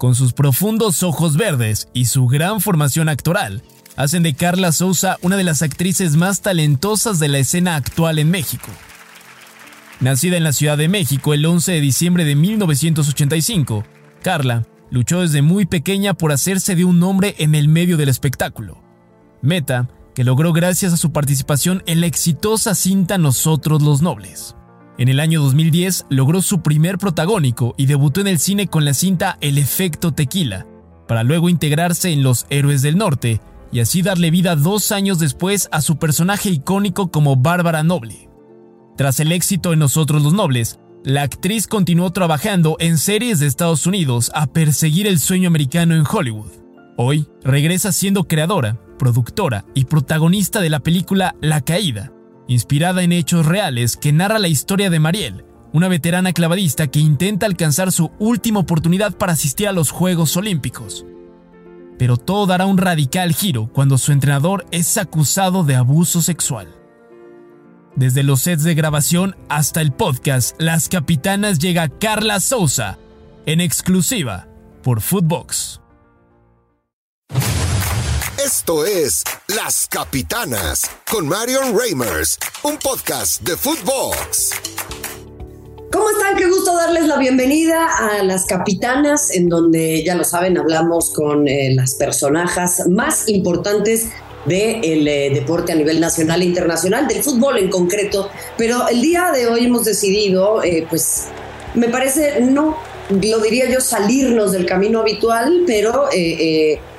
con sus profundos ojos verdes y su gran formación actoral, hacen de Carla Souza una de las actrices más talentosas de la escena actual en México. Nacida en la Ciudad de México el 11 de diciembre de 1985, Carla luchó desde muy pequeña por hacerse de un nombre en el medio del espectáculo. Meta que logró gracias a su participación en la exitosa cinta Nosotros los Nobles. En el año 2010 logró su primer protagónico y debutó en el cine con la cinta El efecto tequila, para luego integrarse en Los Héroes del Norte y así darle vida dos años después a su personaje icónico como Bárbara Noble. Tras el éxito en Nosotros los Nobles, la actriz continuó trabajando en series de Estados Unidos a perseguir el sueño americano en Hollywood. Hoy regresa siendo creadora, productora y protagonista de la película La Caída, inspirada en hechos reales que narra la historia de Mariel, una veterana clavadista que intenta alcanzar su última oportunidad para asistir a los Juegos Olímpicos. Pero todo dará un radical giro cuando su entrenador es acusado de abuso sexual. Desde los sets de grabación hasta el podcast Las Capitanas llega Carla Souza, en exclusiva por Footbox. Esto es Las Capitanas con Marion Reimers, un podcast de Footbox. ¿Cómo están? Qué gusto darles la bienvenida a Las Capitanas, en donde ya lo saben, hablamos con eh, las personajes más importantes del eh, deporte a nivel nacional e internacional, del fútbol en concreto. Pero el día de hoy hemos decidido, eh, pues, me parece, no, lo diría yo, salirnos del camino habitual, pero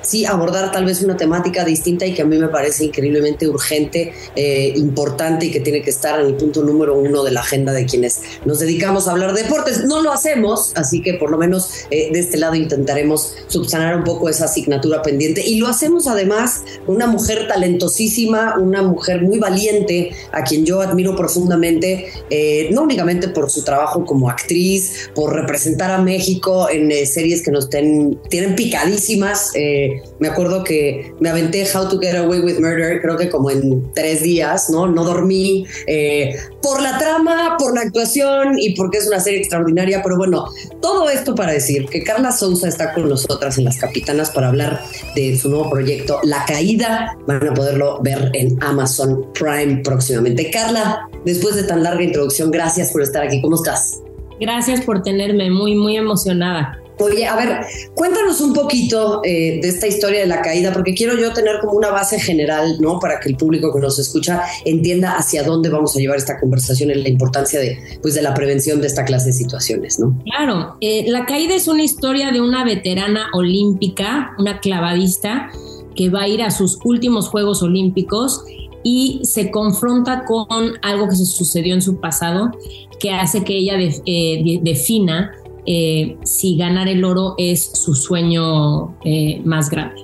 sí abordar tal vez una temática distinta y que a mí me parece increíblemente urgente, eh, importante y que tiene que estar en el punto número uno de la agenda de quienes nos dedicamos a hablar de deportes. No lo hacemos, así que por lo menos eh, de este lado intentaremos subsanar un poco esa asignatura pendiente y lo hacemos además una mujer talentosísima, una mujer muy valiente, a quien yo admiro profundamente, eh, no únicamente por su trabajo como actriz, por representar a México en series que nos tienen picadísimas. Eh, me acuerdo que me aventé How to Get Away with Murder, creo que como en tres días, ¿no? No dormí eh, por la trama, por la actuación y porque es una serie extraordinaria. Pero bueno, todo esto para decir que Carla Souza está con nosotras en Las Capitanas para hablar de su nuevo proyecto, La Caída. Van a poderlo ver en Amazon Prime próximamente. Carla, después de tan larga introducción, gracias por estar aquí. ¿Cómo estás? Gracias por tenerme, muy, muy emocionada. Oye, a ver, cuéntanos un poquito eh, de esta historia de la caída, porque quiero yo tener como una base general, ¿no? Para que el público que nos escucha entienda hacia dónde vamos a llevar esta conversación y la importancia de, pues, de la prevención de esta clase de situaciones, ¿no? Claro, eh, la caída es una historia de una veterana olímpica, una clavadista, que va a ir a sus últimos Juegos Olímpicos y se confronta con algo que se sucedió en su pasado que hace que ella eh, defina eh, si ganar el oro es su sueño eh, más grande.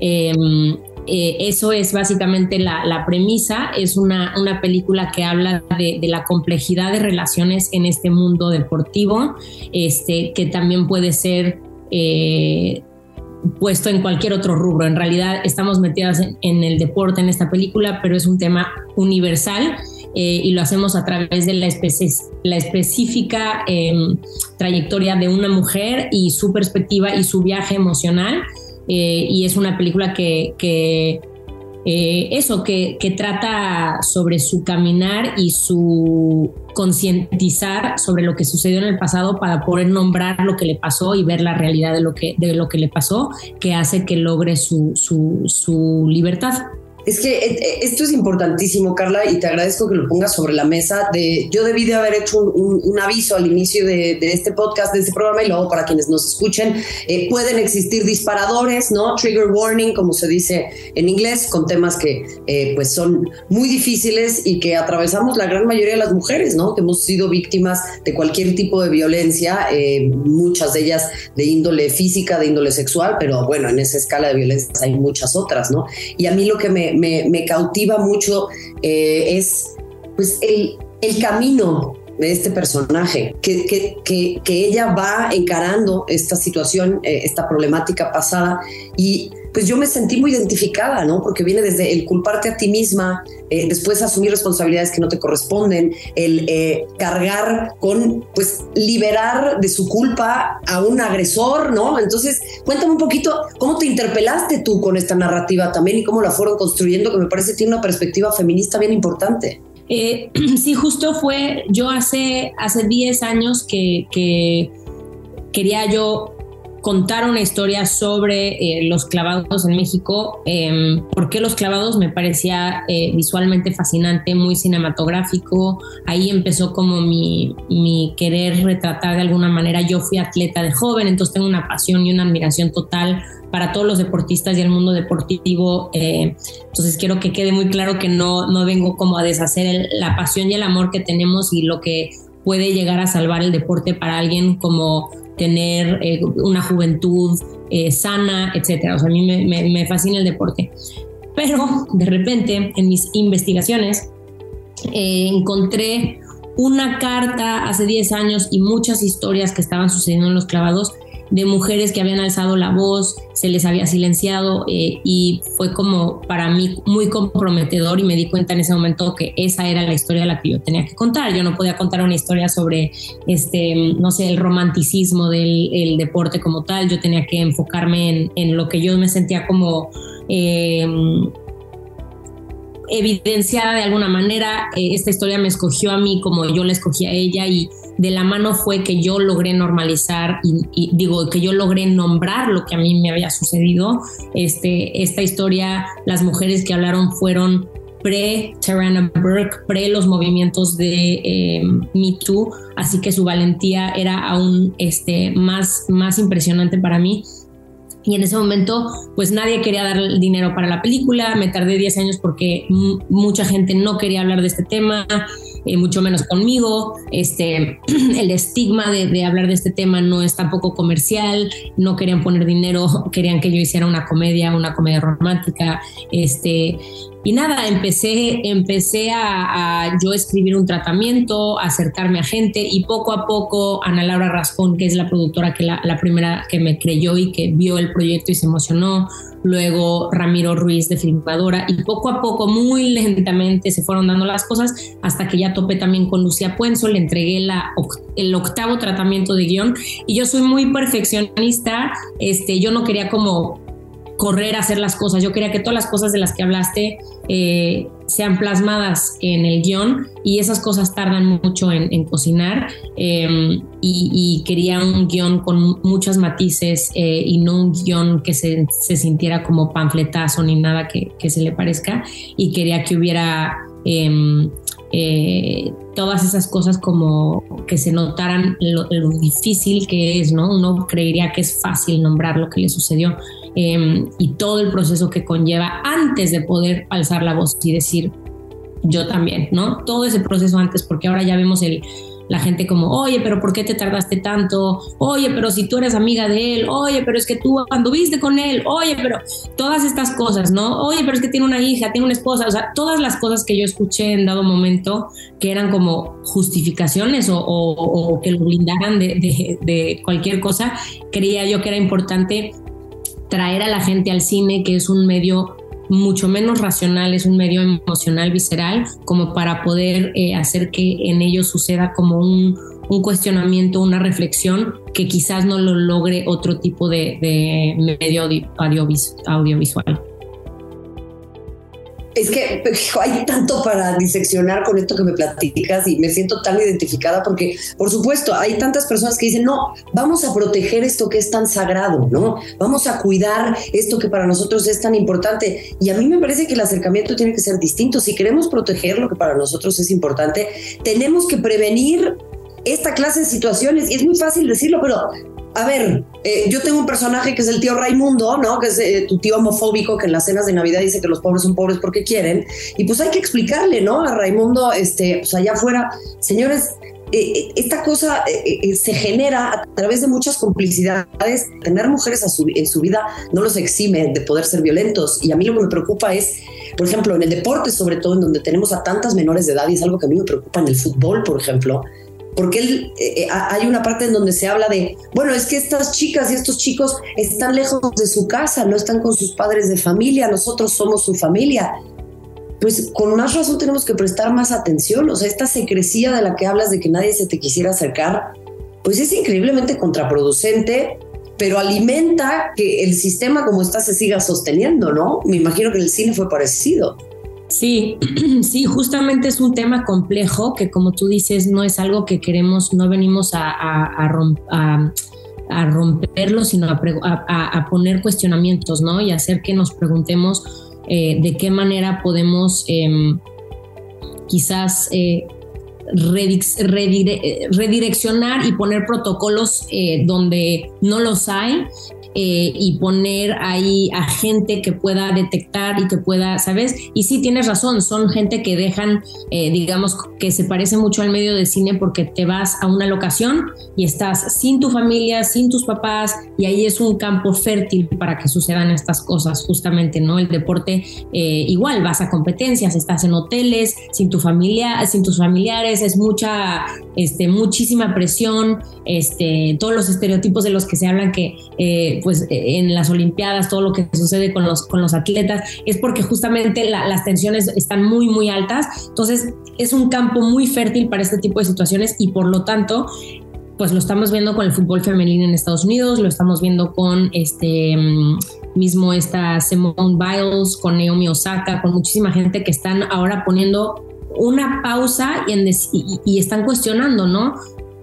Em, eh, eso es básicamente la, premisa, es una, película que habla de, la complejidad de relaciones en este mundo deportivo, este, que también puede ser puesto en cualquier otro rubro. En realidad estamos metidas en, el deporte en esta película, pero es un tema universal eh, y lo hacemos a través de la, la específica em, trayectoria de una mujer y su perspectiva y su viaje emocional. Eh, y es una película que, que eh, eso, que, que, trata sobre su caminar y su concientizar sobre lo que sucedió en el pasado para poder nombrar lo que le pasó y ver la realidad de lo que, de lo que le pasó, que hace que logre su, su, su libertad. Es que eh, eh, esto es importantísimo, Carla, y te agradezco que lo pongas sobre la mesa. Yo debí de haber hecho un, aviso al inicio de, este podcast, de este programa, y luego para quienes nos escuchen, eh, pueden existir disparadores, ¿no? Trigger warning, como se dice en inglés, con temas que pues son muy difíciles y que atravesamos la gran mayoría de las mujeres, ¿no? Que hemos sido víctimas de cualquier tipo de violencia, muchas de ellas de índole física, de índole sexual, pero bueno, en esa escala de violencia hay muchas otras, ¿no? Y a mí lo que me, me, cautiva mucho eh, es pues el, el, camino de este personaje, que, que, que, ella va encarando esta situación, eh, esta problemática pasada y pues yo me sentí muy identificada, ¿no? Porque viene desde el culparte a ti misma, eh, después asumir responsabilidades que no te corresponden, el eh, cargar con, pues, liberar de su culpa a un agresor, ¿no? Entonces, cuéntame un poquito cómo te interpelaste tú con esta narrativa también y cómo la fueron construyendo, que me parece tiene una perspectiva feminista bien importante. Eh, sí, justo fue, yo hace, hace 10 años que, que quería yo contar una historia sobre eh, los clavados en México. Eh, ¿Por qué los clavados? Me parecía eh, visualmente fascinante, muy cinematográfico. Ahí empezó como mi, querer retratar de alguna manera. Yo fui atleta de joven, entonces tengo una pasión y una admiración total para todos los deportistas y el mundo deportivo. Eh, entonces quiero que quede muy claro que no, no vengo como a deshacer la pasión y el amor que tenemos y lo que puede llegar a salvar el deporte para alguien como tener eh, una juventud eh, sana, etcétera. O sea, a mí me, fascina el deporte. Pero de repente en mis investigaciones eh, encontré una carta hace 10 años y muchas historias que estaban sucediendo en los clavados de mujeres que habían alzado la voz, se les había silenciado eh, y fue como para mí muy comprometedor y me di cuenta en ese momento que esa era la historia la que yo tenía que contar. Yo no podía contar una historia sobre, este, no sé, el romanticismo del deporte como tal, yo tenía que enfocarme en, lo que yo me sentía como... Eh, evidenciada de alguna manera. Eh, esta historia me escogió a mí como yo la escogí a ella y de la mano fue que yo logré normalizar y, digo que yo logré nombrar lo que a mí me había sucedido. Este, esta historia, las mujeres que hablaron fueron pre Tarana Burke, pre los movimientos de eh, Me Too, así que su valentía era aún este, más, más impresionante para mí. Y en ese momento pues nadie quería dar dinero para la película, me tardé 10 años porque mucha gente no quería hablar de este tema, eh, mucho menos conmigo, este, el estigma de, de, hablar de este tema no es tampoco comercial, no querían poner dinero, querían que yo hiciera una comedia, una comedia romántica, este, y nada, empecé, empecé a, yo escribir un tratamiento, acercarme a gente y poco a poco Ana Laura Rascón, que es la productora que la, la primera que me creyó y que vio el proyecto y se emocionó, luego Ramiro Ruiz de Filmadora y poco a poco, muy lentamente se fueron dando las cosas hasta que ya topé también con Lucía Puenzo, le entregué la, el octavo tratamiento de guion. Y yo soy muy perfeccionista, este, yo no quería como correr a hacer las cosas. Yo quería que todas las cosas de las que hablaste eh, sean plasmadas en el guion y esas cosas tardan mucho en, cocinar em, y, quería un guion con muchos matices eh, y no un guion que se, sintiera como panfletazo ni nada que, se le parezca y quería que hubiera... Em, eh, todas esas cosas como que se notaran lo, lo, difícil que es, ¿no? Uno creería que es fácil nombrar lo que le sucedió, Em, y todo el proceso que conlleva antes de poder alzar la voz y decir yo también, ¿no? Todo ese proceso antes, porque ahora ya vemos el, la gente como, oye, pero ¿por qué te tardaste tanto? Oye, pero si tú eres amiga de él, oye, pero es que tú anduviste con él, oye, pero todas estas cosas, ¿no? Oye, pero es que tiene una hija, tiene una esposa, o sea, todas las cosas que yo escuché en dado momento que eran como justificaciones o, que lo blindaran de, de cualquier cosa, creía yo que era importante traer a la gente al cine, que es un medio mucho menos racional, es un medio emocional, visceral, como para poder eh, hacer que en ellos suceda como un, cuestionamiento, una reflexión que quizás no lo logre otro tipo de, de medio audiovisual es que hay tanto para diseccionar con esto que me platicas y me siento tan identificada porque, por supuesto, hay tantas personas que dicen, no, vamos a proteger esto que es tan sagrado, ¿no? Vamos a cuidar esto que para nosotros es tan importante. Y a mí me parece que el acercamiento tiene que ser distinto. Si queremos proteger lo que para nosotros es importante, tenemos que prevenir esta clase de situaciones. Y es muy fácil decirlo, pero a ver, eh, yo tengo un personaje que es el tío Raimundo, ¿no? Que es eh, tu tío homofóbico que en las cenas de Navidad dice que los pobres son pobres porque quieren. Y pues hay que explicarle, ¿no? A Raimundo, este, pues allá afuera, señores, eh, esta cosa se genera a través de muchas complicidades. Tener mujeres en su vida no los exime de poder ser violentos. Y a mí lo que me preocupa es, por ejemplo, en el deporte, sobre todo en donde tenemos a tantas menores de edad, y es algo que a mí me preocupa en el fútbol, por ejemplo, porque él, eh, eh, hay una parte en donde se habla de, bueno, es que estas chicas y estos chicos están lejos de su casa, no están con sus padres de familia, nosotros somos su familia. Pues con más razón tenemos que prestar más atención, o sea, esta secrecía de la que hablas de que nadie se te quisiera acercar, pues es increíblemente contraproducente, pero alimenta que el sistema como está se siga sosteniendo, ¿no? Me imagino que el cine fue parecido. Sí, sí, justamente es un tema complejo que como tú dices no es algo que queremos, no venimos a, romperlo, sino a, poner cuestionamientos, ¿no? Y hacer que nos preguntemos eh, de qué manera podemos em, quizás eh, redireccionar y poner protocolos eh, donde no los hay eh, y poner ahí a gente que pueda detectar y que pueda, ¿sabes? Y sí, tienes razón, son gente que dejan, eh, digamos, que se parece mucho al medio de cine porque te vas a una locación y estás sin tu familia, sin tus papás, y ahí es un campo fértil para que sucedan estas cosas, justamente, ¿no? El deporte, eh, igual, vas a competencias, estás en hoteles, sin tu familia, sin tus familiares, es mucha, este, muchísima presión, este, todos los estereotipos de los que se hablan que pues en las Olimpiadas, todo lo que sucede con los, con los atletas, es porque justamente las tensiones están muy, muy altas. Entonces, es un campo muy fértil para este tipo de situaciones y por lo tanto, pues lo estamos viendo con el fútbol femenino en Estados Unidos, lo estamos viendo con este mismo esta Simone Biles, con Naomi Osaka, con muchísima gente que están ahora poniendo una pausa y, y están cuestionando, ¿no?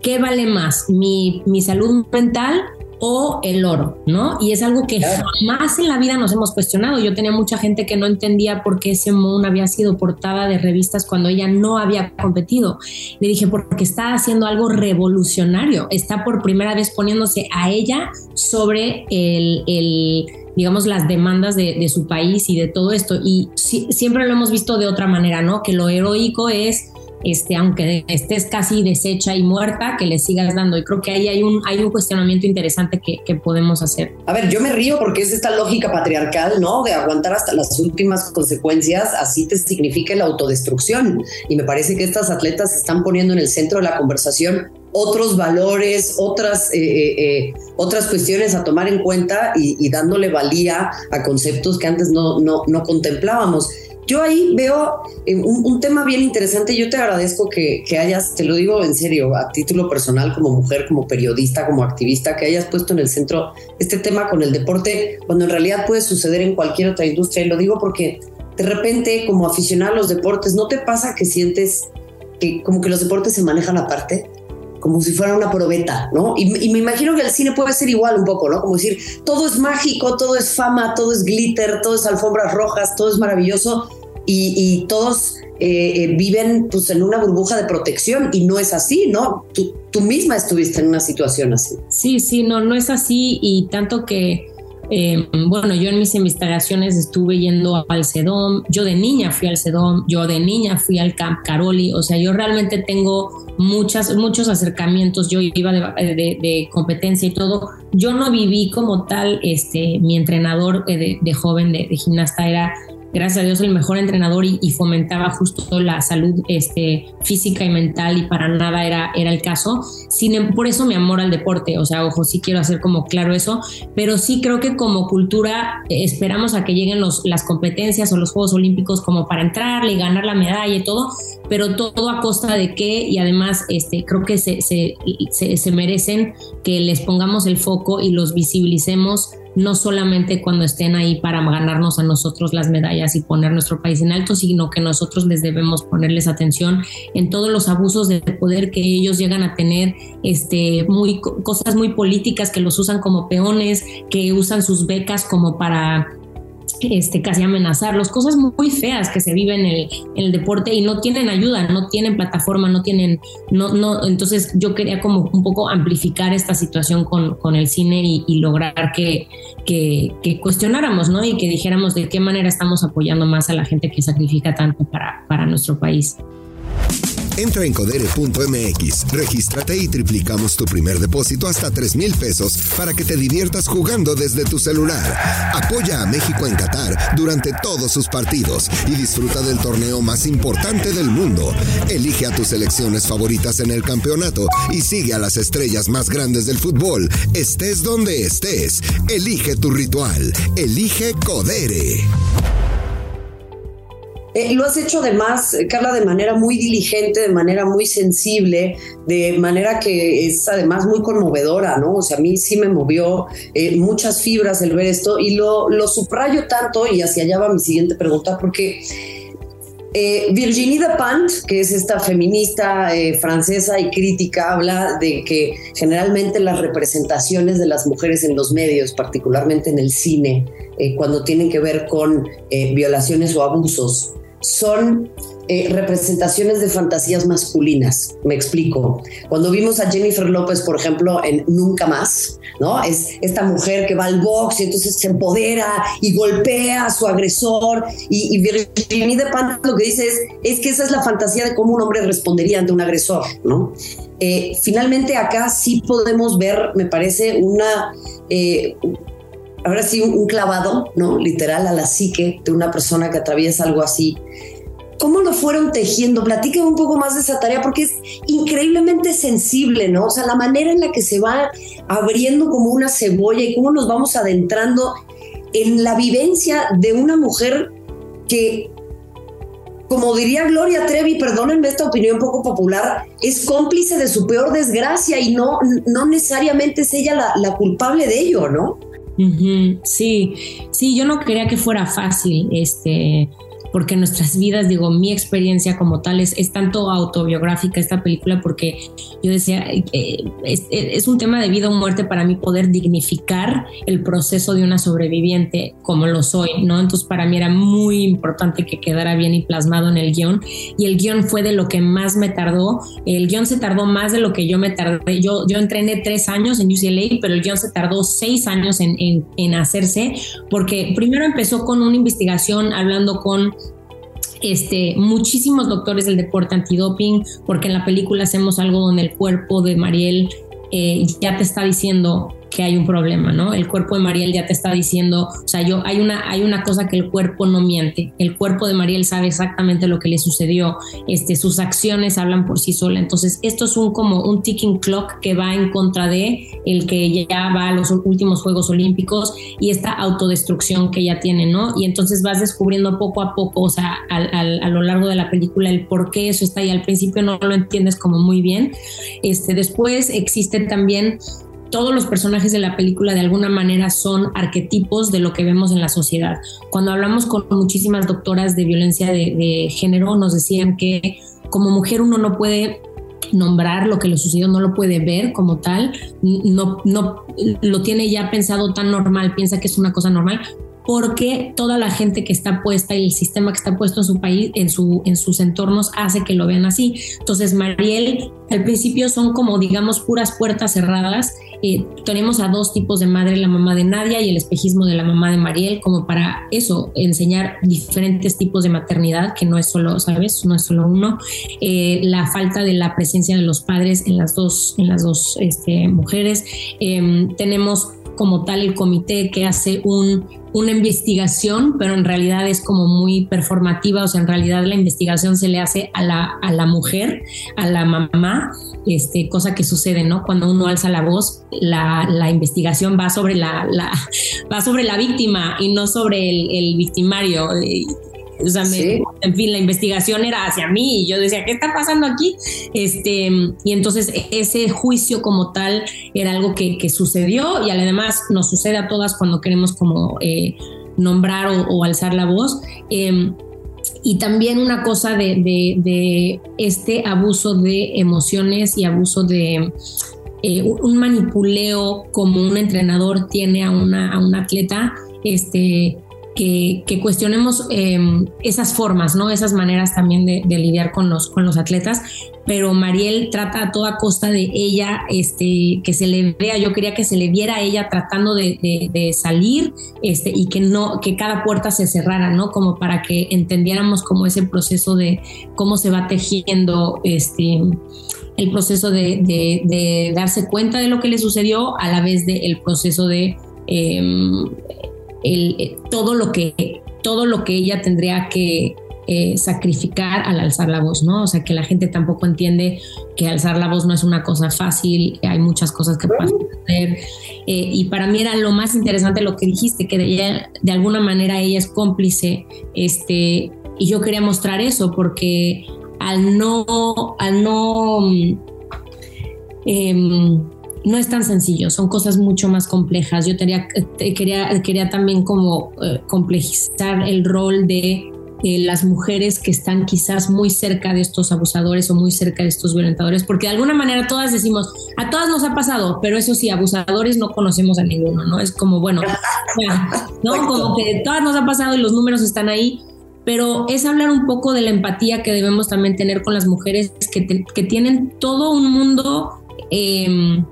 ¿Qué vale más? ¿Mi, mi salud mental o el oro, ¿no? Y es algo que jamás en la vida nos hemos cuestionado. Yo tenía mucha gente que no entendía por qué Simone había sido portada de revistas cuando ella no había competido. Le dije, porque está haciendo algo revolucionario, está por primera vez poniéndose a ella sobre el, digamos, las demandas de, su país y de todo esto. Y siempre lo hemos visto de otra manera, ¿no? Que lo heroico es este, aunque estés casi deshecha y muerta, que le sigas dando. Y creo que ahí hay un, hay un cuestionamiento interesante que, podemos hacer. A ver, yo me río porque es esta lógica patriarcal, ¿no? De aguantar hasta las últimas consecuencias, así te significa la autodestrucción. Y me parece que estas atletas están poniendo en el centro de la conversación otros valores, otras, eh, eh, eh, otras cuestiones a tomar en cuenta y, y, dándole valía a conceptos que antes no, no, no contemplábamos. Yo ahí veo eh, un, tema bien interesante. Yo te agradezco que, hayas, te lo digo en serio, a título personal, como mujer, como periodista, como activista, que hayas puesto en el centro este tema con el deporte, cuando en realidad puede suceder en cualquier otra industria. Y lo digo porque de repente, como aficionado a los deportes, ¿no te pasa que sientes que como que los deportes se manejan aparte? como si fuera una probeta, ¿no? Y, y, me imagino que el cine puede ser igual un poco, ¿no? Como decir, todo es mágico, todo es fama, todo es glitter, todo es alfombras rojas, todo es maravilloso, y, todos eh, eh, viven pues en una burbuja de protección y no es así, ¿no? Tú, tú, misma estuviste en una situación así. Sí, sí, no, no es así y tanto que, eh, bueno, yo en mis investigaciones estuve yendo al CEDOM, yo de niña fui al CEDOM, yo de niña fui al Camp Caroli, o sea, yo realmente tengo muchas, muchos acercamientos, yo iba de, de, competencia y todo, yo no viví como tal, este, mi entrenador de, joven de, gimnasta era gracias a Dios, el mejor entrenador y, fomentaba justo la salud este, física y mental y para nada era, era el caso. Sin, em, por eso mi amor al deporte, o sea, ojo, sí quiero hacer como claro eso, pero sí creo que como cultura eh, esperamos a que lleguen los, las competencias o los Juegos Olímpicos como para entrarle y ganar la medalla y todo, pero todo a costa de qué y además este, creo que se, se, se, se merecen que les pongamos el foco y los visibilicemos no solamente cuando estén ahí para ganarnos a nosotros las medallas y poner nuestro país en alto, sino que nosotros les debemos ponerles atención en todos los abusos de poder que ellos llegan a tener, este, muy, cosas muy políticas que los usan como peones, que usan sus becas como para este, casi amenazarlos, cosas muy feas que se viven en el, deporte y no tienen ayuda, no tienen plataforma, no tienen, no, no, entonces yo quería como un poco amplificar esta situación con, con el cine y, lograr que, que, que, cuestionáramos, ¿no? Y que dijéramos de qué manera estamos apoyando más a la gente que sacrifica tanto para, para nuestro país. Entra en codere.mx, regístrate y triplicamos tu primer depósito hasta 3 mil pesos para que te diviertas jugando desde tu celular. Apoya a México en Qatar durante todos sus partidos y disfruta del torneo más importante del mundo. Elige a tus selecciones favoritas en el campeonato y sigue a las estrellas más grandes del fútbol. Estés donde estés, elige tu ritual. Elige Codere. Eh, lo has hecho además, Carla, de manera muy diligente, de manera muy sensible, de manera que es además muy conmovedora, ¿no? O sea, a mí sí me movió eh, muchas fibras el ver esto y lo, lo subrayo tanto y hacia allá va mi siguiente pregunta, porque eh, Virginie Despont, que es esta feminista francesa y crítica, habla de que generalmente las representaciones de las mujeres en los medios, particularmente en el cine, cuando tienen que ver con violaciones o abusos, son eh, representaciones de fantasías masculinas. Me explico. Cuando vimos a Jennifer López, por ejemplo, en Nunca Más, ¿no? Es esta mujer que va al box y entonces se empodera y golpea a su agresor. Y, y Virginie de Pan lo que dice es, que esa es la fantasía de cómo un hombre respondería ante un agresor, ¿no? Eh, finalmente acá sí podemos ver, me parece, una... Eh, ahora sí, un clavado, ¿no? Literal a la psique de una persona que atraviesa algo así. ¿Cómo lo fueron tejiendo? Platíqueme un poco más de esa tarea porque es increíblemente sensible, ¿no? O sea, la manera en la que se va abriendo como una cebolla y cómo nos vamos adentrando en la vivencia de una mujer que, como diría Gloria Trevi, perdónenme esta opinión poco popular, es cómplice de su peor desgracia y no, no necesariamente es ella la, la culpable de ello, ¿no? Sí, sí, yo no quería que fuera fácil, este, porque nuestras vidas, digo, mi experiencia como tal es, es tanto autobiográfica esta película porque yo decía, eh, es, un tema de vida o muerte para mí poder dignificar el proceso de una sobreviviente como lo soy, ¿no? Entonces para mí era muy importante que quedara bien y plasmado en el guion y el guion fue de lo que más me tardó, el guion se tardó más de lo que yo me tardé, yo, yo entrené tres años en UCLA, pero el guion se tardó seis años en, en, en hacerse porque primero empezó con una investigación hablando con este, muchísimos doctores del deporte antidoping, porque en la película hacemos algo donde el cuerpo de Mariel eh, ya te está diciendo que hay un problema, ¿no? El cuerpo de Mariel ya te está diciendo, o sea, yo hay una hay una cosa que el cuerpo no miente. El cuerpo de Mariel sabe exactamente lo que le sucedió. Este sus acciones hablan por sí sola. Entonces, esto es un como un ticking clock que va en contra de el que ya va a los últimos Juegos Olímpicos y esta autodestrucción que ya tiene, ¿no? Y entonces vas descubriendo poco a poco, o sea, a lo largo de la película el por qué eso está ahí. Al principio no lo entiendes como muy bien. Este, después existe también todos los personajes de la película de alguna manera son arquetipos de lo que vemos en la sociedad. Cuando hablamos con muchísimas doctoras de violencia de, género, nos decían que como mujer uno no puede nombrar lo que le sucedió, no lo puede ver como tal, no, no lo tiene ya pensado tan normal, piensa que es una cosa normal, porque toda la gente que está puesta y el sistema que está puesto en su país, en, su, en sus entornos, hace que lo vean así. Entonces, Mariel, al principio son como, digamos, puras puertas cerradas. Eh, tenemos a dos tipos de madre, la mamá de Nadia y el espejismo de la mamá de Mariel, como para eso, enseñar diferentes tipos de maternidad, que no es solo, ¿sabes? No es solo uno. Eh, la falta de la presencia de los padres en las dos, en las dos este, mujeres. Em, tenemos como tal el comité que hace un una investigación, pero en realidad es como muy performativa, o sea, en realidad la investigación se le hace a la, a la mujer, a la mamá, este, cosa que sucede, ¿no? Cuando uno alza la voz, la, la investigación va sobre la, va sobre la víctima y no sobre el victimario. O sea, en fin, la investigación era hacia mí y yo decía, ¿qué está pasando aquí? Este, y entonces ese juicio como tal era algo que, sucedió y además nos sucede a todas cuando queremos como eh, nombrar o, alzar la voz. Em, y también una cosa de, este abuso de emociones y abuso de eh, un manipuleo como un entrenador tiene a una, a un atleta, este, que, cuestionemos em, esas formas, ¿no? Esas maneras también de, lidiar con los, con los atletas. Pero Mariel trata a toda costa de ella, este, que se le vea, yo quería que se le viera a ella tratando de, salir, este, y que no, que cada puerta se cerrara, ¿no? Como para que entendiéramos cómo ese proceso de cómo se va tejiendo, este, el proceso de, darse cuenta de lo que le sucedió, a la vez del proceso de em, eh, todo, lo que, todo lo que ella tendría que eh, sacrificar al alzar la voz, ¿no? O sea, que la gente tampoco entiende que alzar la voz no es una cosa fácil, hay muchas cosas que pueden hacer. Eh, y para mí era lo más interesante lo que dijiste, que de, de alguna manera ella es cómplice, este, y yo quería mostrar eso porque al no, al no eh, no es tan sencillo, son cosas mucho más complejas. Yo quería, quería, quería también como eh, complejizar el rol de las mujeres que están quizás muy cerca de estos abusadores o muy cerca de estos violentadores, porque de alguna manera todas decimos, a todas nos ha pasado, pero eso sí, abusadores no conocemos a ninguno, ¿no? Es como, bueno, ¿no? Como que todas nos ha pasado y los números están ahí, pero es hablar un poco de la empatía que debemos también tener con las mujeres que, que tienen todo un mundo eh,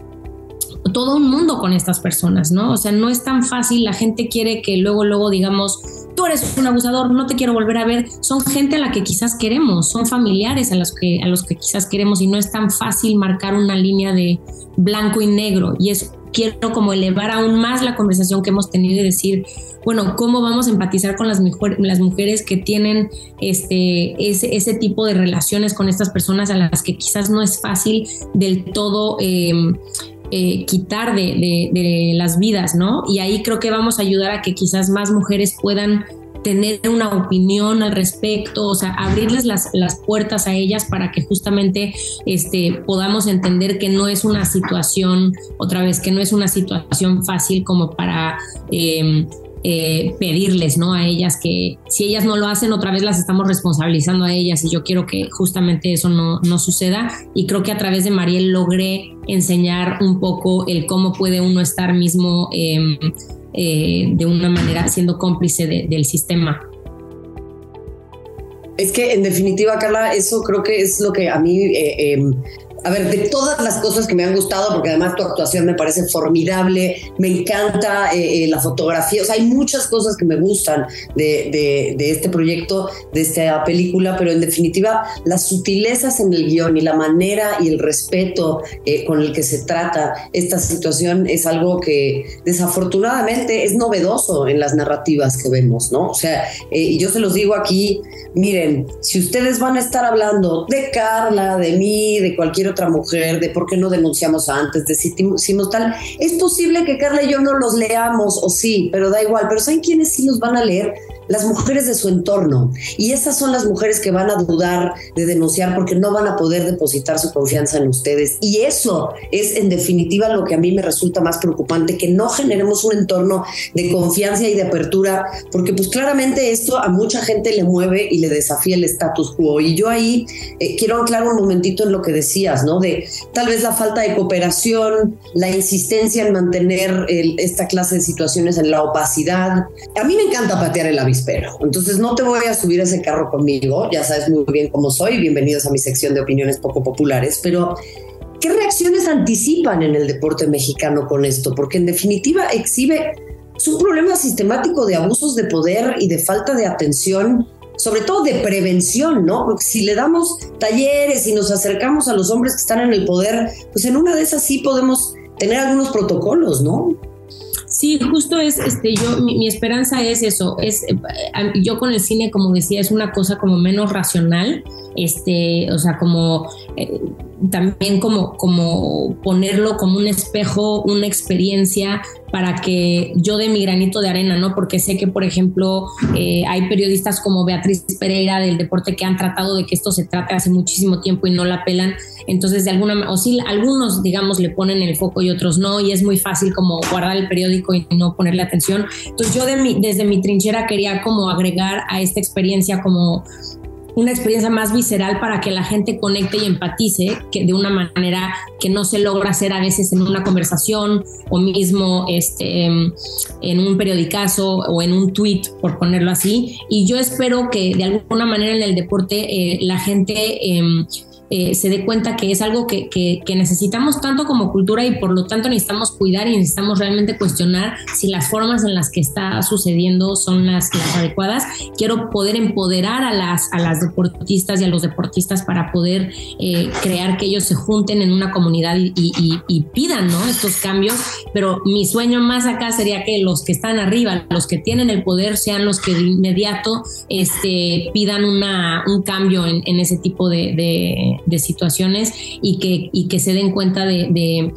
todo un mundo con estas personas, ¿no? O sea, no es tan fácil, la gente quiere que luego, luego digamos, tú eres un abusador, no te quiero volver a ver, son gente a la que quizás queremos, son familiares a los que, a los que quizás queremos y no es tan fácil marcar una línea de blanco y negro y es quiero como elevar aún más la conversación que hemos tenido y decir, bueno, ¿cómo vamos a empatizar con las, las mujeres que tienen este, ese, tipo de relaciones con estas personas a las que quizás no es fácil del todo eh, eh, quitar de, las vidas, ¿no? Y ahí creo que vamos a ayudar a que quizás más mujeres puedan tener una opinión al respecto, o sea, abrirles las, puertas a ellas para que justamente este, podamos entender que no es una situación, otra vez, que no es una situación fácil como para em, eh, pedirles, ¿no? A ellas que si ellas no lo hacen, otra vez las estamos responsabilizando a ellas y yo quiero que justamente eso no, no suceda y creo que a través de Mariel logré enseñar un poco el cómo puede uno estar mismo em, eh, de una manera siendo cómplice del sistema. Es que en definitiva, Carla, eso creo que es lo que a mí eh, em, a ver, de todas las cosas que me han gustado, porque además tu actuación me parece formidable, me encanta eh, eh, la fotografía, o sea, hay muchas cosas que me gustan de, este proyecto, de esta película, pero en definitiva, las sutilezas en el guion y la manera y el respeto eh, con el que se trata esta situación es algo que desafortunadamente es novedoso en las narrativas que vemos, ¿no? O sea, y yo se los digo aquí, miren, si ustedes van a estar hablando de Carla, de mí, de cualquier otra mujer, de por qué no denunciamos antes, de si tal. Es posible que Carla y yo no los leamos, o sí, pero da igual. Pero ¿saben quiénes sí los van a leer? Las mujeres de su entorno. Y esas son las mujeres que van a dudar de denunciar porque no van a poder depositar su confianza en ustedes. Y eso es en definitiva lo que a mí me resulta más preocupante, que no generemos un entorno de confianza y de apertura, porque pues claramente esto a mucha gente le mueve y le desafía el status quo. Y yo ahí eh, quiero anclar un momentito en lo que decías, ¿no? De tal vez la falta de cooperación, la insistencia en mantener esta clase de situaciones en la opacidad. A mí me encanta patear el aviso espero. Entonces no te voy a subir ese carro conmigo, ya sabes muy bien cómo soy, bienvenidos a mi sección de opiniones poco populares, pero ¿qué reacciones anticipan en el deporte mexicano con esto? Porque en definitiva exhibe un problema sistemático de abusos de poder y de falta de atención sobre todo de prevención, ¿no? Porque si le damos talleres y nos acercamos a los hombres que están en el poder, pues en una de esas sí podemos tener algunos protocolos, ¿no? Sí, justo es, este, yo, mi, esperanza es eso, es, eh, yo con el cine, como decía, es una cosa como menos racional, este, o sea, como eh, también como, como ponerlo como un espejo, una experiencia para que yo dé mi granito de arena, ¿no? Porque sé que, por ejemplo, eh, hay periodistas como Beatriz Pereira del deporte que han tratado de que esto se trate hace muchísimo tiempo y no la pelan. Entonces, de alguna o sí, algunos, digamos, le ponen el foco y otros no, y es muy fácil como guardar el periódico y no ponerle atención. Entonces, yo de mi, desde mi trinchera quería como agregar a esta experiencia como una experiencia más visceral para que la gente conecte y empatice que de una manera que no se logra hacer a veces en una conversación o mismo este, en un periodicazo o en un tweet, por ponerlo así. Y yo espero que de alguna manera en el deporte eh, la gente em, eh, se dé cuenta que es algo que, necesitamos tanto como cultura y por lo tanto necesitamos cuidar y necesitamos realmente cuestionar si las formas en las que está sucediendo son las, adecuadas. Quiero poder empoderar a las, a las deportistas y a los deportistas para poder eh, crear que ellos se junten en una comunidad y, pidan ¿no? estos cambios, pero mi sueño más acá sería que los que están arriba, los que tienen el poder, sean los que de inmediato este, pidan una, un cambio en, ese tipo de situaciones y que, y que se den cuenta de,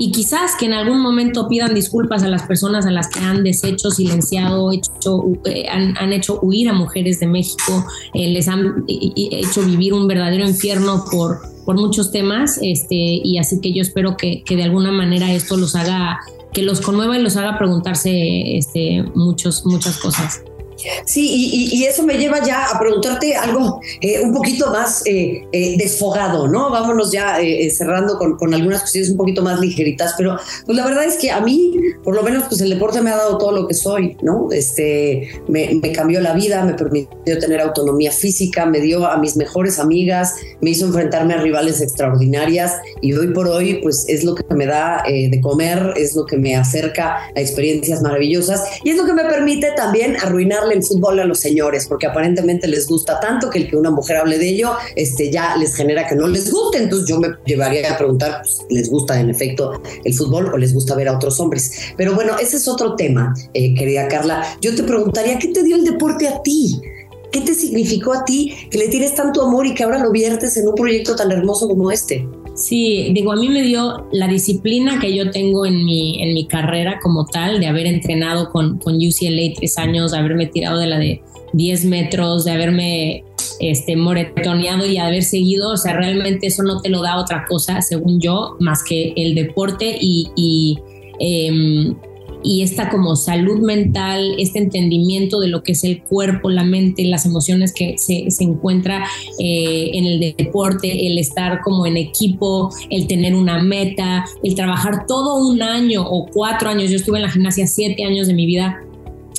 y quizás que en algún momento pidan disculpas a las personas a las que han deshecho, silenciado, hecho, eh, han, hecho huir a mujeres de México, eh, les han hecho vivir un verdadero infierno por, por muchos temas, este, y así que yo espero que, que de alguna manera esto los haga, que los conmueva y los haga preguntarse este, muchos, muchas cosas. Sí, y, eso me lleva ya a preguntarte algo eh, un poquito más eh, eh, desfogado, ¿no? Vámonos ya cerrando con, algunas cuestiones un poquito más ligeritas, pero pues la verdad es que a mí, por lo menos, pues el deporte me ha dado todo lo que soy, ¿no? Este, me, cambió la vida, me permitió tener autonomía física, me dio a mis mejores amigas, me hizo enfrentarme a rivales extraordinarias y hoy por hoy, pues es lo que me da de comer, es lo que me acerca a experiencias maravillosas y es lo que me permite también arruinar el fútbol a los señores, porque aparentemente les gusta tanto que el que una mujer hable de ello, este, ya les genera que no les guste. Entonces yo me llevaría a preguntar, pues, ¿les gusta en efecto el fútbol o les gusta ver a otros hombres? Pero bueno, ese es otro tema, eh, querida Carla. Yo te preguntaría, ¿qué te dio el deporte a ti? ¿Qué te significó a ti que le tienes tanto amor y que ahora lo viertes en un proyecto tan hermoso como este? Sí, digo, a mí me dio la disciplina que yo tengo en mi, en mi carrera como tal, de haber entrenado con, con UCLA tres años, de haberme tirado de la de 10 metros, de haberme este, moretoneado y haber seguido, o sea, realmente eso no te lo da otra cosa, según yo, más que el deporte y, y em, y esta como salud mental, este entendimiento de lo que es el cuerpo, la mente, las emociones que se, se encuentra eh, en el deporte, el estar como en equipo, el tener una meta, el trabajar todo un año o cuatro años, yo estuve en la gimnasia siete años de mi vida.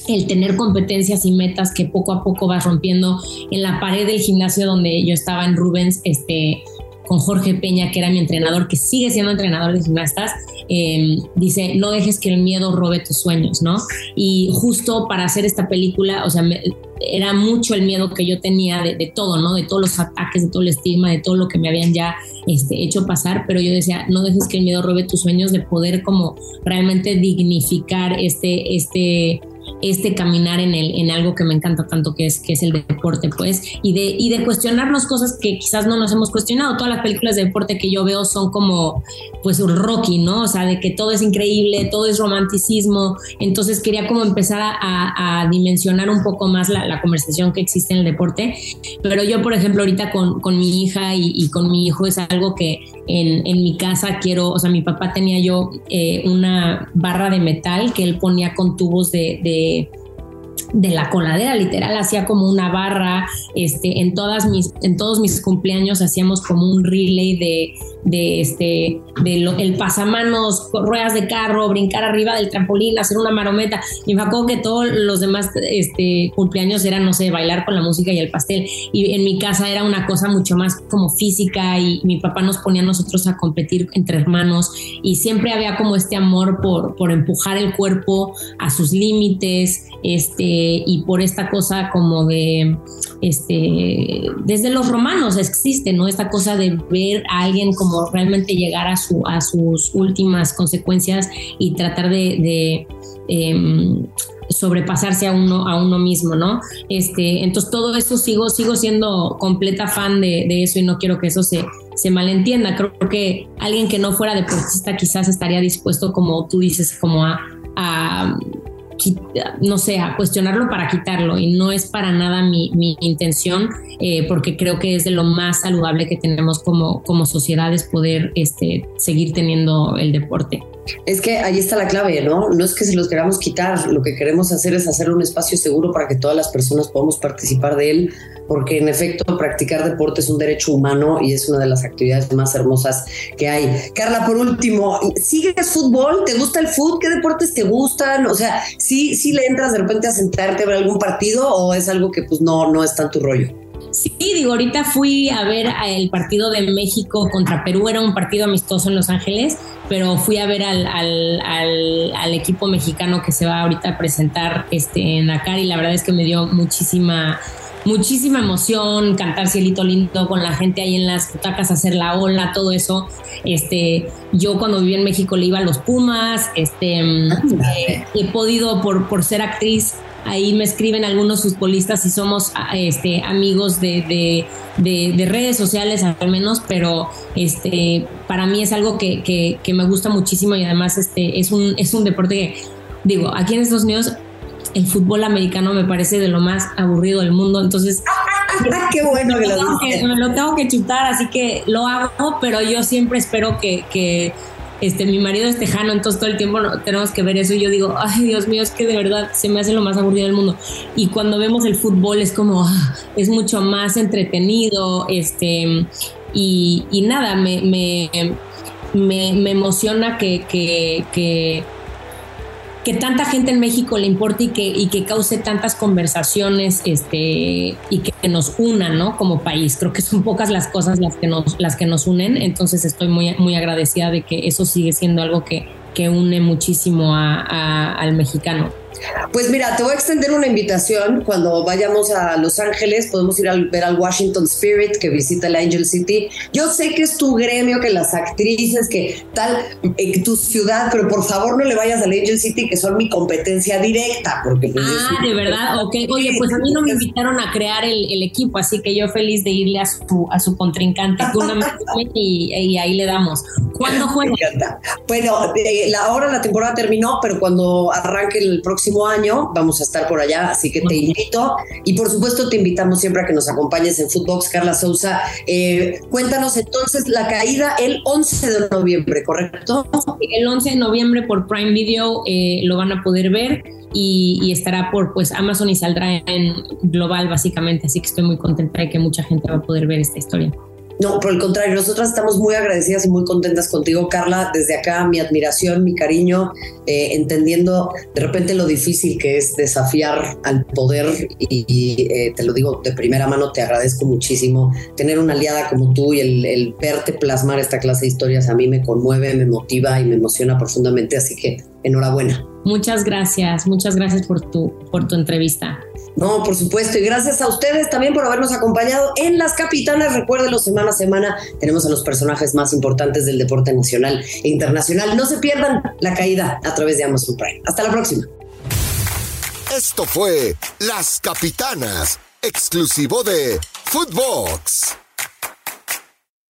El tener competencias y metas que poco a poco vas rompiendo en la pared del gimnasio donde yo estaba en Rubens, este, con Jorge Peña, que era mi entrenador, que sigue siendo entrenador de gimnastas, em, dice, no dejes que el miedo robe tus sueños, ¿no? Y justo para hacer esta película, o sea, era mucho el miedo que yo tenía de, todo, ¿no? De todos los ataques, de todo el estigma, de todo lo que me habían ya este, hecho pasar, pero yo decía, no dejes que el miedo robe tus sueños de poder como realmente dignificar este, este este caminar en, el, en algo que me encanta tanto que es, que es el deporte, pues, y de, y de cuestionarnos cosas que quizás no nos hemos cuestionado. Todas las películas de deporte que yo veo son como, pues, un Rocky, ¿no? O sea, de que todo es increíble, todo es romanticismo. Entonces quería como empezar a, dimensionar un poco más la, conversación que existe en el deporte. Pero yo, por ejemplo, ahorita con, con mi hija y, con mi hijo es algo que en, en, mi casa quiero, o sea, mi papá tenía yo eh, una barra de metal que él ponía con tubos de la coladera, literal, hacía como una barra, este, en todas mis, en todos mis cumpleaños hacíamos como un relay de, de este, de el pasamanos, ruedas de carro, brincar arriba del trampolín, hacer una marometa. Y me acuerdo que todos los demás este, cumpleaños eran, no sé, bailar con la música y el pastel. Y en mi casa era una cosa mucho más como física y mi papá nos ponía a nosotros a competir entre hermanos y siempre había como este amor por, por empujar el cuerpo a sus límites, este, y por esta cosa como de, este, desde los romanos existe, ¿no? Esta cosa de ver a alguien como realmente llegar a, su, a sus últimas consecuencias y tratar de, em, sobrepasarse a uno, a uno mismo, ¿no? Este, entonces todo eso sigo, sigo siendo completa fan de, eso y no quiero que eso se, se malentienda. Creo que alguien que no fuera deportista quizás estaría dispuesto, como tú dices, como a no sé, cuestionarlo para quitarlo y no es para nada mi, intención eh, porque creo que es de lo más saludable que tenemos como, como sociedad es poder este, seguir teniendo el deporte. Es que ahí está la clave, ¿no? No es que se los queramos quitar, lo que queremos hacer es hacer un espacio seguro para que todas las personas podamos participar de él, porque en efecto practicar deporte es un derecho humano y es una de las actividades más hermosas que hay. Carla, por último, ¿sigues fútbol? ¿Te gusta el fútbol? ¿Qué deportes te gustan? O sea, ¿sí, sí le entras de repente a sentarte a ver algún partido o es algo que pues no, no está en tu rollo? Sí, digo, ahorita fui a ver el partido de México contra Perú, era un partido amistoso en Los Ángeles, pero fui a ver al, al, equipo mexicano que se va ahorita a presentar este, en Dakar y la verdad es que me dio muchísima muchísima emoción, cantar Cielito Lindo con la gente ahí en las butacas, hacer la ola, todo eso. Este, yo cuando viví en México le iba a los Pumas, este, eh, he podido por, por ser actriz Ahí me escriben algunos futbolistas y somos este, amigos de, redes sociales al menos, pero este, para mí es algo que, me gusta muchísimo y además este, es, un, es un deporte que, digo, aquí en Estados Unidos el fútbol americano me parece de lo más aburrido del mundo, entonces... Qué bueno que lo, me lo tengo que chutar, así que lo hago, pero yo siempre espero que, que este, mi marido es tejano, entonces todo el tiempo tenemos que ver eso y yo digo, ay Dios mío, es que de verdad se me hace lo más aburrido del mundo. Y cuando vemos el fútbol es como, ah, es mucho más entretenido, este, y, nada, me, me, me, emociona que, que que tanta gente en México le importe y que, y que cause tantas conversaciones este, y que nos unan, ¿no? Como país. Creo que son pocas las cosas las que nos, las que nos unen, entonces estoy muy, muy agradecida de que eso sigue siendo algo que, que une muchísimo al mexicano. Pues mira, te voy a extender una invitación. Cuando vayamos a Los Ángeles, podemos ir a ver al Washington Spirit que visita el Angel City. Yo sé que es tu gremio, que las actrices, que tal, en tu ciudad, pero por favor no le vayas al Angel City, que son mi competencia directa. Porque pues, ah, de verdad, ok. Oye, pues a mí no me invitaron a crear el, equipo, así que yo feliz de irle a su, a su contrincante. y, y ahí le damos. ¿Cuándo juega? Bueno, eh, la, ahora la temporada terminó, pero cuando arranque el próximo año vamos a estar por allá, así que te invito. Y por supuesto te invitamos siempre a que nos acompañes en Footbox, Carla Sousa. Eh, cuéntanos entonces la caída el 11 de noviembre, ¿correcto? El 11 de noviembre por Prime Video eh, lo van a poder ver. Y, y, estará por pues Amazon y saldrá en global básicamente, así que estoy muy contenta de que mucha gente va a poder ver esta historia. No, por el contrario, nosotras estamos muy agradecidas y muy contentas contigo, Carla. Desde acá, mi admiración, mi cariño, eh, entendiendo de repente lo difícil que es desafiar al poder y, eh, te lo digo de primera mano, te agradezco muchísimo. Tener una aliada como tú y el, el verte plasmar esta clase de historias a mí me conmueve, me motiva y me emociona profundamente, así que enhorabuena. Muchas gracias, muchas gracias por tu, por tu entrevista. No, por supuesto. Y gracias a ustedes también por habernos acompañado en Las Capitanas. Recuérdenlo, semana a semana tenemos a los personajes más importantes del deporte nacional e internacional. No se pierdan la caída a través de Amazon Prime. Hasta la próxima. Esto fue Las Capitanas, exclusivo de Footbox.